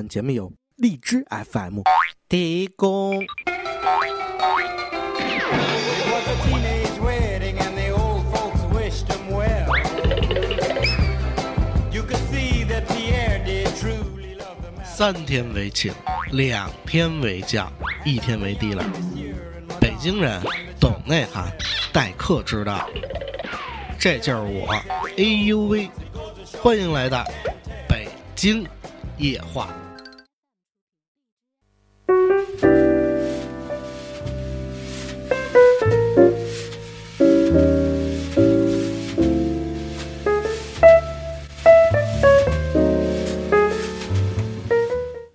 本节目由荔枝 FM 提供。三天为请，两天为将，一天为低了。北京人懂内涵，待客之道。这就是我，哎呦喂！欢迎来到北京夜话。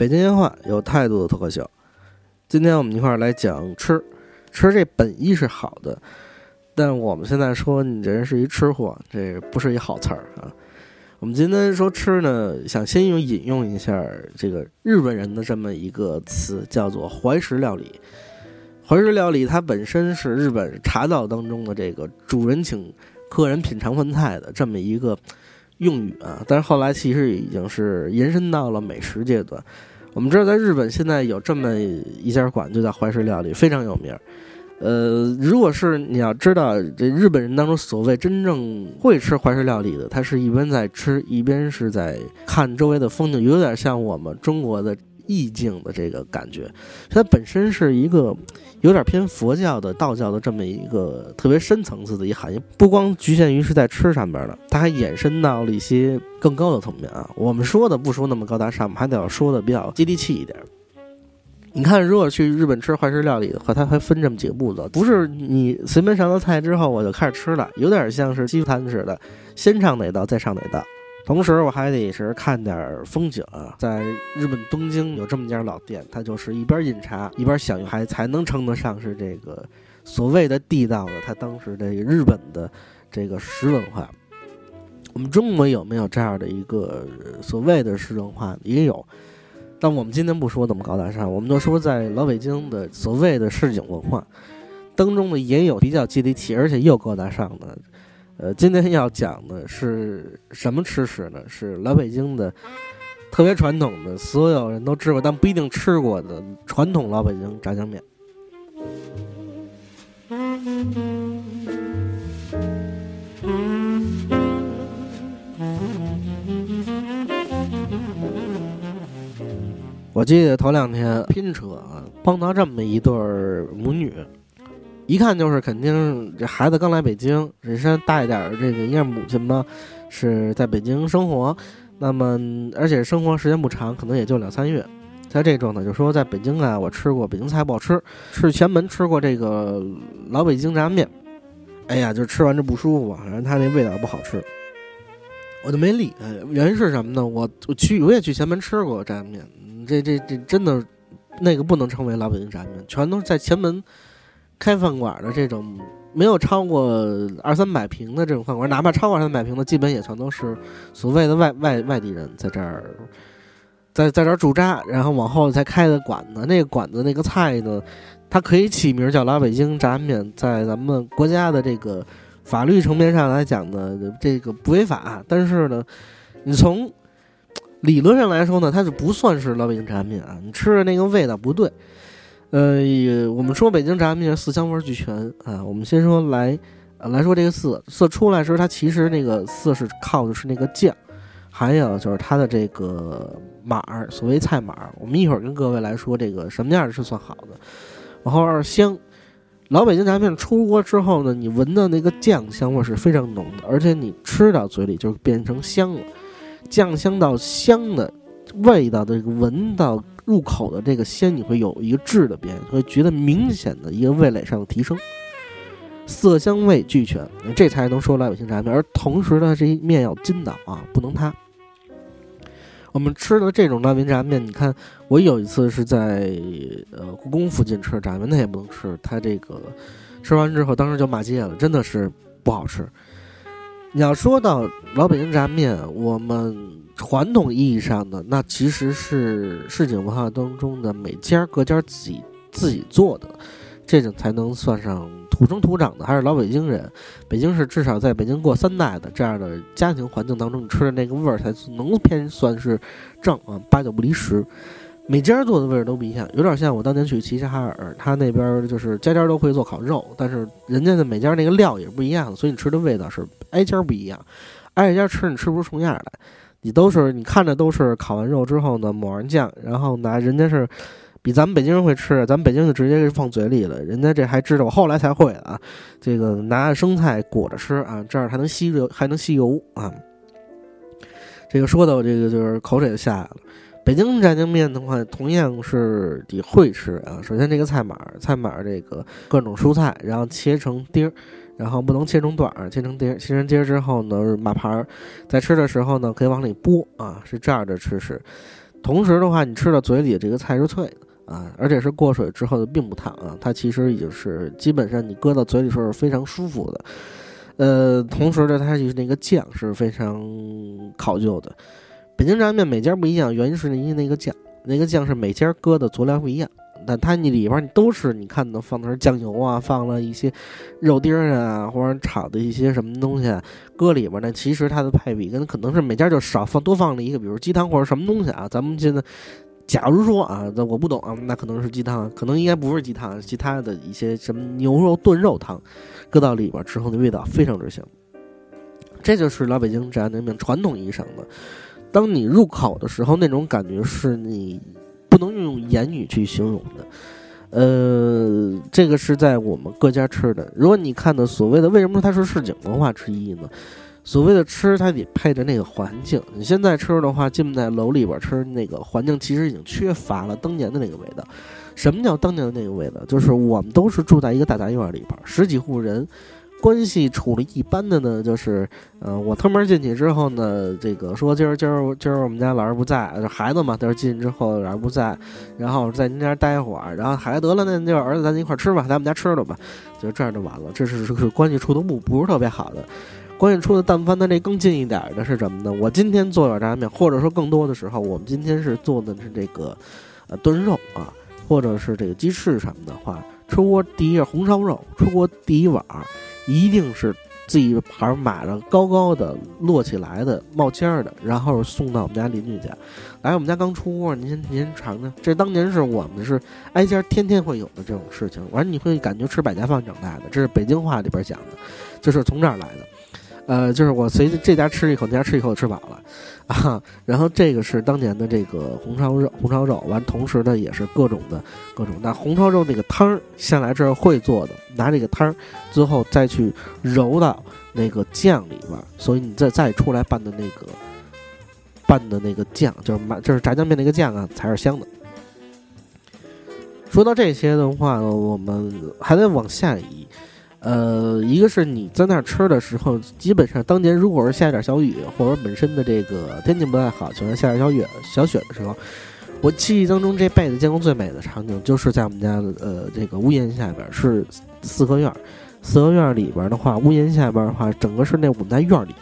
北京夜话有态度的脱口秀。今天我们一块儿来讲吃，吃这本意是好的，但我们现在说你这人是一吃货，这不是一好词儿啊。我们今天说吃呢，想先用引用一下这个日本人的这么一个词，叫做怀石料理。怀石料理它本身是日本茶道当中的这个主人请客人品尝饭菜的这么一个用语啊，但是后来其实已经是延伸到了美食阶段。我们知道，在日本现在有这么一家馆，就叫怀石料理，非常有名。呃，如果是你要知道，这日本人当中所谓真正会吃怀石料理的，他是一边在吃，一边是在看周围的风景，有点像我们中国的意境的这个感觉。它本身是一个有点偏佛教的、道教的这么一个特别深层次的一含义，不光局限于是在吃上边的，它还衍生到了一些更高的层面啊。我们说的不说那么高大上，我们还得要说的比较接地气一点。你看，如果去日本吃怀石料理的话，它还分这么几个步骤，不是你随便上了菜之后我就开始吃了，有点像是西餐似的，先上哪道再上哪道。同时，我还得是看点风景。在日本东京有这么家老店，它就是一边饮茶一边享用，还才能称得上是这个所谓的地道的。它当时这个日本的这个食文化，我们中国有没有这样的一个所谓的食文化？也有。但我们今天不说那么高大上，我们就说在老北京的所谓的市井文化当中呢，也有比较接地气，而且又高大上的。呃，今天要讲的是什么吃食呢？是老北京的特别传统的，所有人都吃过但不一定吃过的传统老北京炸酱面。我记得头两天拼车啊，碰到这么一对儿母女，一看就是肯定这孩子刚来北京，人身大一点儿这个应该母亲吧，是在北京生活，那么而且生活时间不长，可能也就两三月。在这状态就说在北京啊，我吃过北京菜不好吃，去前门吃过这个老北京炸酱面，哎呀，就吃完这不舒服，反正他那味道不好吃，我就没理他。原因是什么呢？我我去我也去前门吃过炸酱面。这这这真的，那个不能称为老北京炸酱面，全都是在前门开饭馆的这种，没有超过二三百平的这种饭馆，哪怕超过二三百平的，基本也全都是所谓的外外外地人在这儿，在在这儿驻扎，然后往后才开的馆子。那个馆子那个菜呢，它可以起名叫老北京炸面，在咱们国家的这个法律层面上来讲呢，这个不违法，但是呢，你从理论上来说呢，它就不算是老北京炸面啊，你吃的那个味道不对。呃，我们说北京炸酱面四香味俱全啊，我们先说来，呃、来说这个色色出来时候，它其实那个色是靠的是那个酱，还有就是它的这个码儿，所谓菜码儿。我们一会儿跟各位来说这个什么样是算好的。然后二香，老北京炸酱面出锅之后呢，你闻到那个酱香味是非常浓的，而且你吃到嘴里就变成香了。酱香到香的味道的闻到入口的这个鲜，你会有一个质的变，会觉得明显的一个味蕾上的提升，色香味俱全，这才能说来北京炸面。而同时呢，这一面要筋道啊，不能塌。我们吃的这种拉面炸面，你看我有一次是在呃故宫附近吃的炸面，那也不能吃，它这个吃完之后当时就骂街了，真的是不好吃。你要说到老北京炸面，我们传统意义上的那其实是市井文化当中的每家各家自己自己做的这种才能算上土生土长的，还是老北京人。北京是至少在北京过三代的这样的家庭环境当中，你吃的那个味儿才能偏算是正啊，八九不离十。每家做的味儿都不一样，有点像我当年去齐齐哈尔，他那边就是家家都会做烤肉，但是人家的每家那个料也不一样，所以你吃的味道是挨家不一样，挨家吃你吃不出重样来。你都是你看着都是烤完肉之后呢，抹上酱，然后拿人家是比咱们北京人会吃，咱们北京就直接放嘴里了，人家这还知道，我后来才会的啊，这个拿生菜裹着吃啊，这样还能吸油，还能吸油啊。这个说的我这个就是口水就下来了。北京炸酱面的话，同样是得会吃啊。首先这个菜码，菜码这个各种蔬菜，然后切成丁儿，然后不能切成段儿，切成丁儿。切成丁儿之后呢，码盘儿，在吃的时候呢，可以往里拨啊，是这样的吃食。同时的话，你吃到嘴里这个菜是脆的啊，而且是过水之后的并不烫啊，它其实已经是基本上你搁到嘴里时候是非常舒服的。呃，同时呢，它就是那个酱是非常考究的。北京炸酱面每家不一样，原因是因为那个酱，那个酱是每家搁的佐料不一样，但它你里边你都是你看的放的是酱油啊，放了一些肉丁儿啊，或者炒的一些什么东西搁里边呢，其实它的配比跟可能是每家就少放多放了一个，比如鸡汤或者什么东西啊。咱们现在假如说啊，那我不懂啊，那可能是鸡汤，可能应该不是鸡汤，其他的一些什么牛肉炖肉汤，搁到里边之后，那味道非常之香。这就是老北京炸酱面传统意义上的。当你入口的时候，那种感觉是你不能用言语去形容的。呃，这个是在我们各家吃的。如果你看的所谓的为什么它是市井文化之一呢？所谓的吃，它得配着那个环境。你现在吃的话，进在楼里边吃，那个环境其实已经缺乏了当年的那个味道。什么叫当年的那个味道？就是我们都是住在一个大杂院里边，十几户人。关系处理一般的呢，就是，呃，我推门进去之后呢，这个说今儿今儿今儿我们家老师不在，就孩子嘛，都是进去之后老师不在，然后在您家待会儿，然后孩子得了，那就儿子咱一块儿吃吧，在我们家吃了吧，就这样就完了。这是是关系处的不不是特别好的，关系处的但凡他这更近一点的是什么呢？我今天做碗炸酱面，或者说更多的时候，我们今天是做的是这个，呃，炖肉啊，或者是这个鸡翅什么的话，出锅第一红烧肉，出锅第一碗。一定是自己牌买了高高的摞起来的冒尖儿的，然后送到我们家邻居家。来，我们家刚出锅，您您尝尝。这当年是我们是挨家天天会有的这种事情。完，你会感觉吃百家饭长大的，这是北京话里边讲的，就是从这儿来的。呃，就是我随这家吃一口，那家吃一口，吃饱了。啊，然后这个是当年的这个红烧肉，红烧肉完，同时呢也是各种的各种。那红烧肉那个汤儿下来这儿会做的，拿这个汤儿，最后再去揉到那个酱里边，所以你再再出来拌的那个拌的那个酱，就是满就是炸酱面那个酱啊，才是香的。说到这些的话，我们还得往下移。呃，一个是你在那儿吃的时候，基本上当年如果是下点小雨，或者本身的这个天气不太好，喜欢下点小雨小雪的时候，我记忆当中这辈子见过最美的场景，就是在我们家的呃这个屋檐下边是四合院，四合院里边的话，屋檐下边的话，整个是那我们在院里，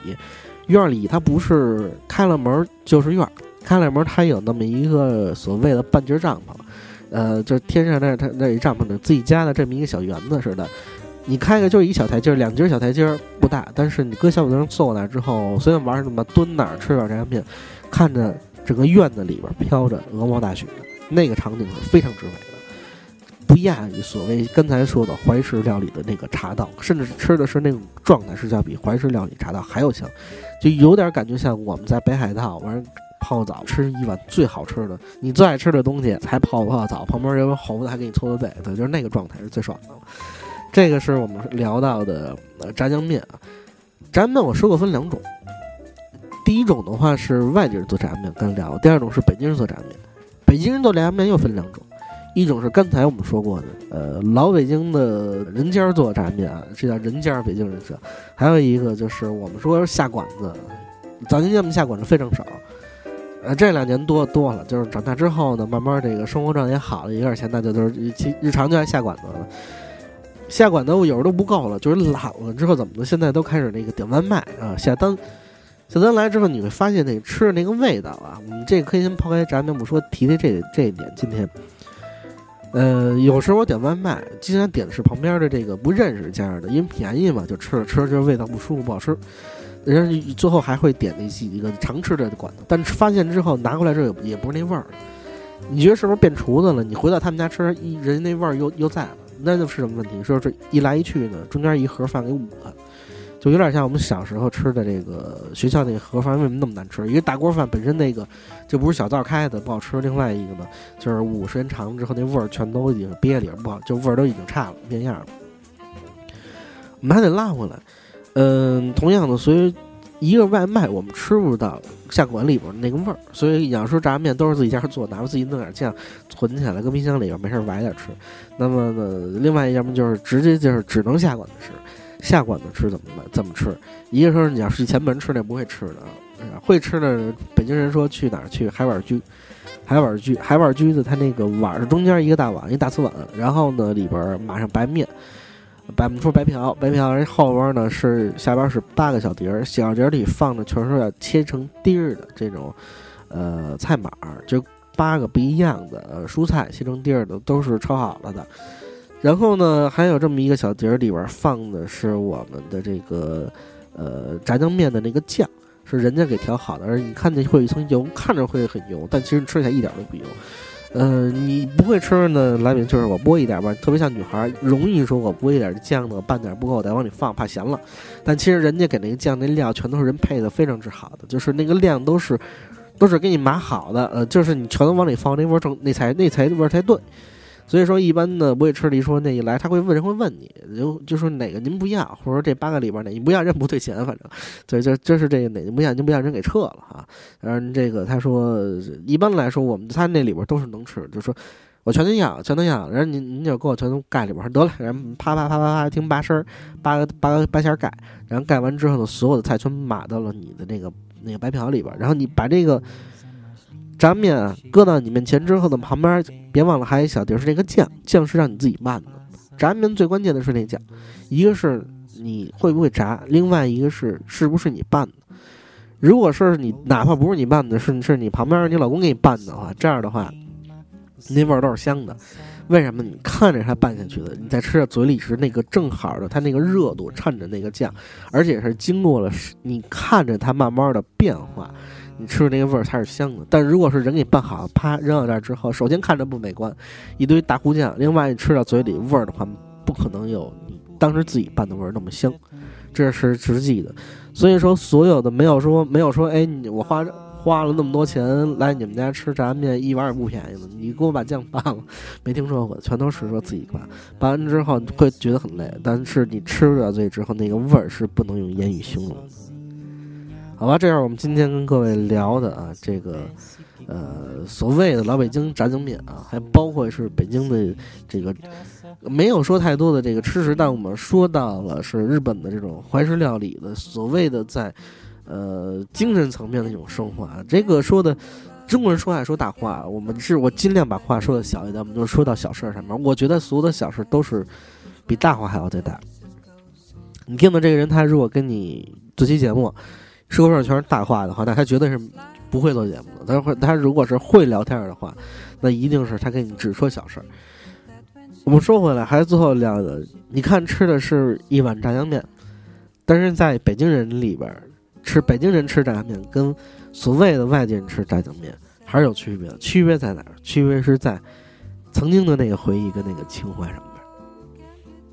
院里它不是开了门就是院，开了门它有那么一个所谓的半截帐篷，呃，就天上那它那一帐篷的自己家的这么一个小园子似的。你开个就是一小台阶儿，两节小台阶儿不大，但是你搁小板凳坐那之后，随便玩什么，蹲那儿吃点炸酱面，看着整个院子里边飘着鹅毛大雪，那个场景是非常之美的，不亚于所谓刚才说的怀石料理的那个茶道，甚至吃的是那种状态是要比怀石料理茶道还要香，就有点感觉像我们在北海道玩泡澡，吃一碗最好吃的，你最爱吃的东西才泡泡澡，旁边有个猴子还给你搓搓背，对，就是那个状态是最爽的。这个是我们聊到的炸酱面啊，炸酱面我说过分两种，第一种的话是外地人做炸酱面，刚聊；第二种是北京人做炸酱面，北京人做炸酱面又分两种，一种是刚才我们说过的，呃，老北京的人家做炸酱面啊，这叫人家北京人做；还有一个就是我们说下馆子，早年间我们下馆子非常少，呃，这两年多多了，就是长大之后呢，慢慢这个生活状态也好了，有点钱，那就都是日日常就爱下馆子了。下馆子我有时候都不够了，就是懒了之后怎么的？现在都开始那个点外卖啊，下单，下单来之后你会发现那吃的那个味道啊，我们这个可以先抛开炸面不说，提提这这一点。今天呃，有时候我点外卖，经常点的是旁边的这个不认识家的，因为便宜嘛，就吃了吃了，就味道不舒服不好吃。人家最后还会点那几个常吃的馆子，但是发现之后拿过来之后也也不是那味儿。你觉得是不是变厨子了？你回到他们家吃，人家那味儿又又在了，那就是什么问题？说这一来一去呢，中间一盒饭给五个，就有点像我们小时候吃的这个学校那盒饭为什么那么难吃？一个大锅饭本身那个就不是小灶开的不好吃，另外一个呢就是捂时间长了之后那味儿全都已经憋里不好，就味儿都已经差了变样了。我们还得拉回来，嗯，同样的，所以一个外卖我们吃不到下馆里边那个味儿，所以你要说炸面都是自己家做，哪怕自己弄点酱存起来，搁冰箱里边没事儿崴点吃。那么呢，另外要么就是直接就是只能下馆子吃，下馆子吃怎么？怎么吃？一个说你要是前门吃那不会吃的，啊，会吃的北京人说去哪儿去海碗居，海碗居海碗居的它那个碗是中间一个大碗一大瓷碗，然后呢里边码上白面。白不说白嫖，白嫖人后边呢是下边是八个小碟儿，小碟儿里放的全是要切成丁儿的这种，呃菜码儿，就八个不一样的蔬菜切成丁儿的都是焯好了的。然后呢，还有这么一个小碟儿里边放的是我们的这个呃炸酱面的那个酱，是人家给调好的，而你看见会有一层油，看着会很油，但其实吃起来一点都不油。呃，你不会吃呢，来宾就是我拨一点吧，特别像女孩容易说我拨一点酱呢，半点不够我再往里放，怕咸了。但其实人家给那个酱那料全都是人配的非常之好的，就是那个量都是都是给你码好的，呃，就是你全都往里放，那味儿正那才那才味儿才对。所以说，一般的不会吃梨，说那一来，他会问人会问你，就就说哪个您不要，或者说这八个里边哪您不要，人不退钱，反正，对就就是这个哪您不要，您不要人给撤了哈。嗯，这个他说，一般来说我们他那里边都是能吃，就说我全都要，全都要，然后您您就给我全都盖里边得了，然后啪啪啪啪啪听八声，八个八个八下盖，然后盖完之后呢，所有的菜全码到了你的那个那个白瓢里边，然后你把这个。炸面，搁到你面前之后呢，旁边别忘了还有一小碟是那个酱，酱是让你自己拌的。炸面最关键的是那酱，一个是你会不会炸，另外一个是是不是你拌的。如果是你哪怕不是你拌的，是是你旁边你老公给你拌的话，这样的话，那味儿都是香的。为什么？你看着它拌下去的，你在吃到嘴里是那个正好的，它那个热度衬着那个酱，而且是经过了你看着它慢慢的变化。你吃的那个味儿才是香的，但如果是人给你拌好，啪扔到这儿之后，首先看着不美观，一堆大糊酱；另外你吃到嘴里味儿的话，不可能有你当时自己拌的味儿那么香，这是实际的。所以说，所有的没有说没有说，哎，我花花了那么多钱来你们家吃炸酱面，一碗也不便宜了，你给我把酱拌了，没听说过，全都是说自己拌，拌完之后会觉得很累，但是你吃到嘴之后，那个味儿是不能用言语形容。好吧，这样我们今天跟各位聊的啊，这个，呃，所谓的老北京炸酱面啊，还包括是北京的这个，没有说太多的这个吃食，但我们说到了是日本的这种怀石料理的所谓的在，呃，精神层面的一种升华。这个说的，中国人说爱说大话，我们是我尽量把话说的小一点，我们就说到小事上面。我觉得所有的小事都是比大话还要再大。你听到这个人，他如果跟你做期节目。说上全是大话的话，那他绝对是不会做节目的。他会，他如果是会聊天的话，那一定是他跟你只说小事儿。我们说回来，还是最后聊的，你看吃的是一碗炸酱面，但是在北京人里边吃北京人吃炸酱面，跟所谓的外地人吃炸酱面还是有区别的。区别在哪儿？区别是在曾经的那个回忆跟那个情怀上面。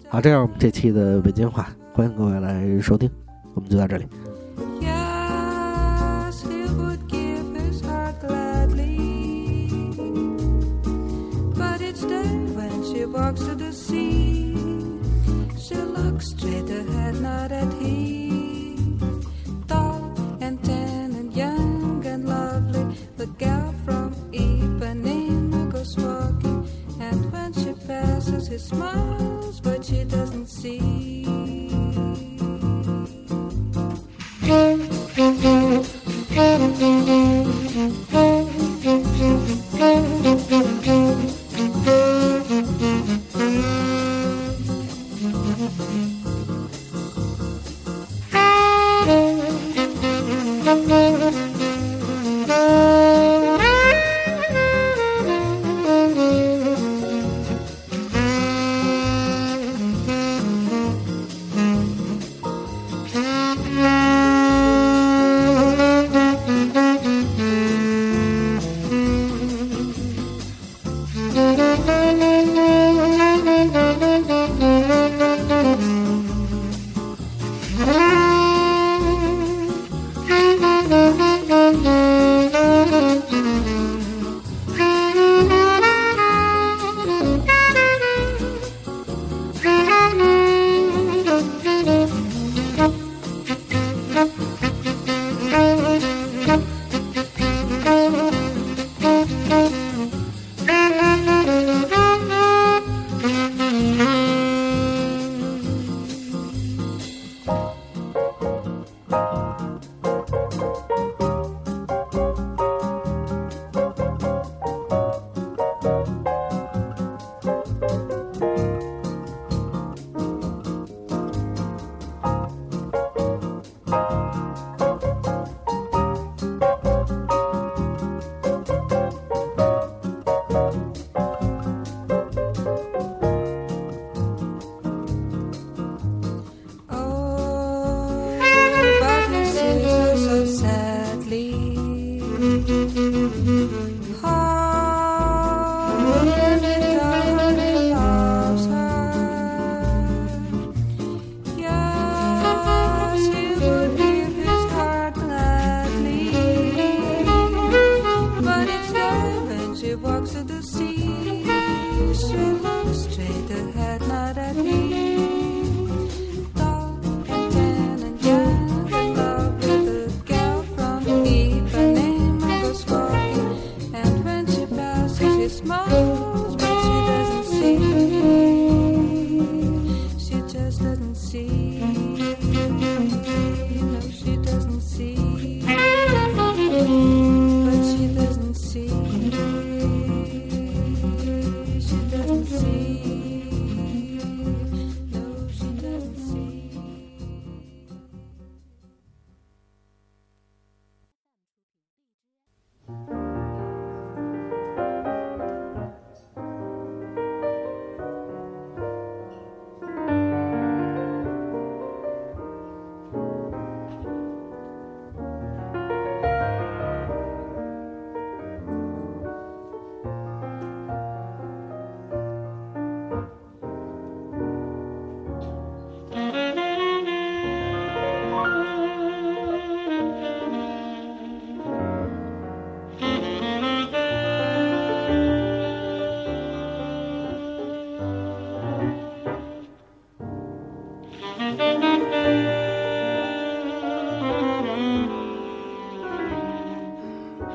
好，这样我们这期的北京话，欢迎各位来收听，我们就到这里。Smiles, but she doesn't see. smoke.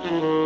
Mm-hmm.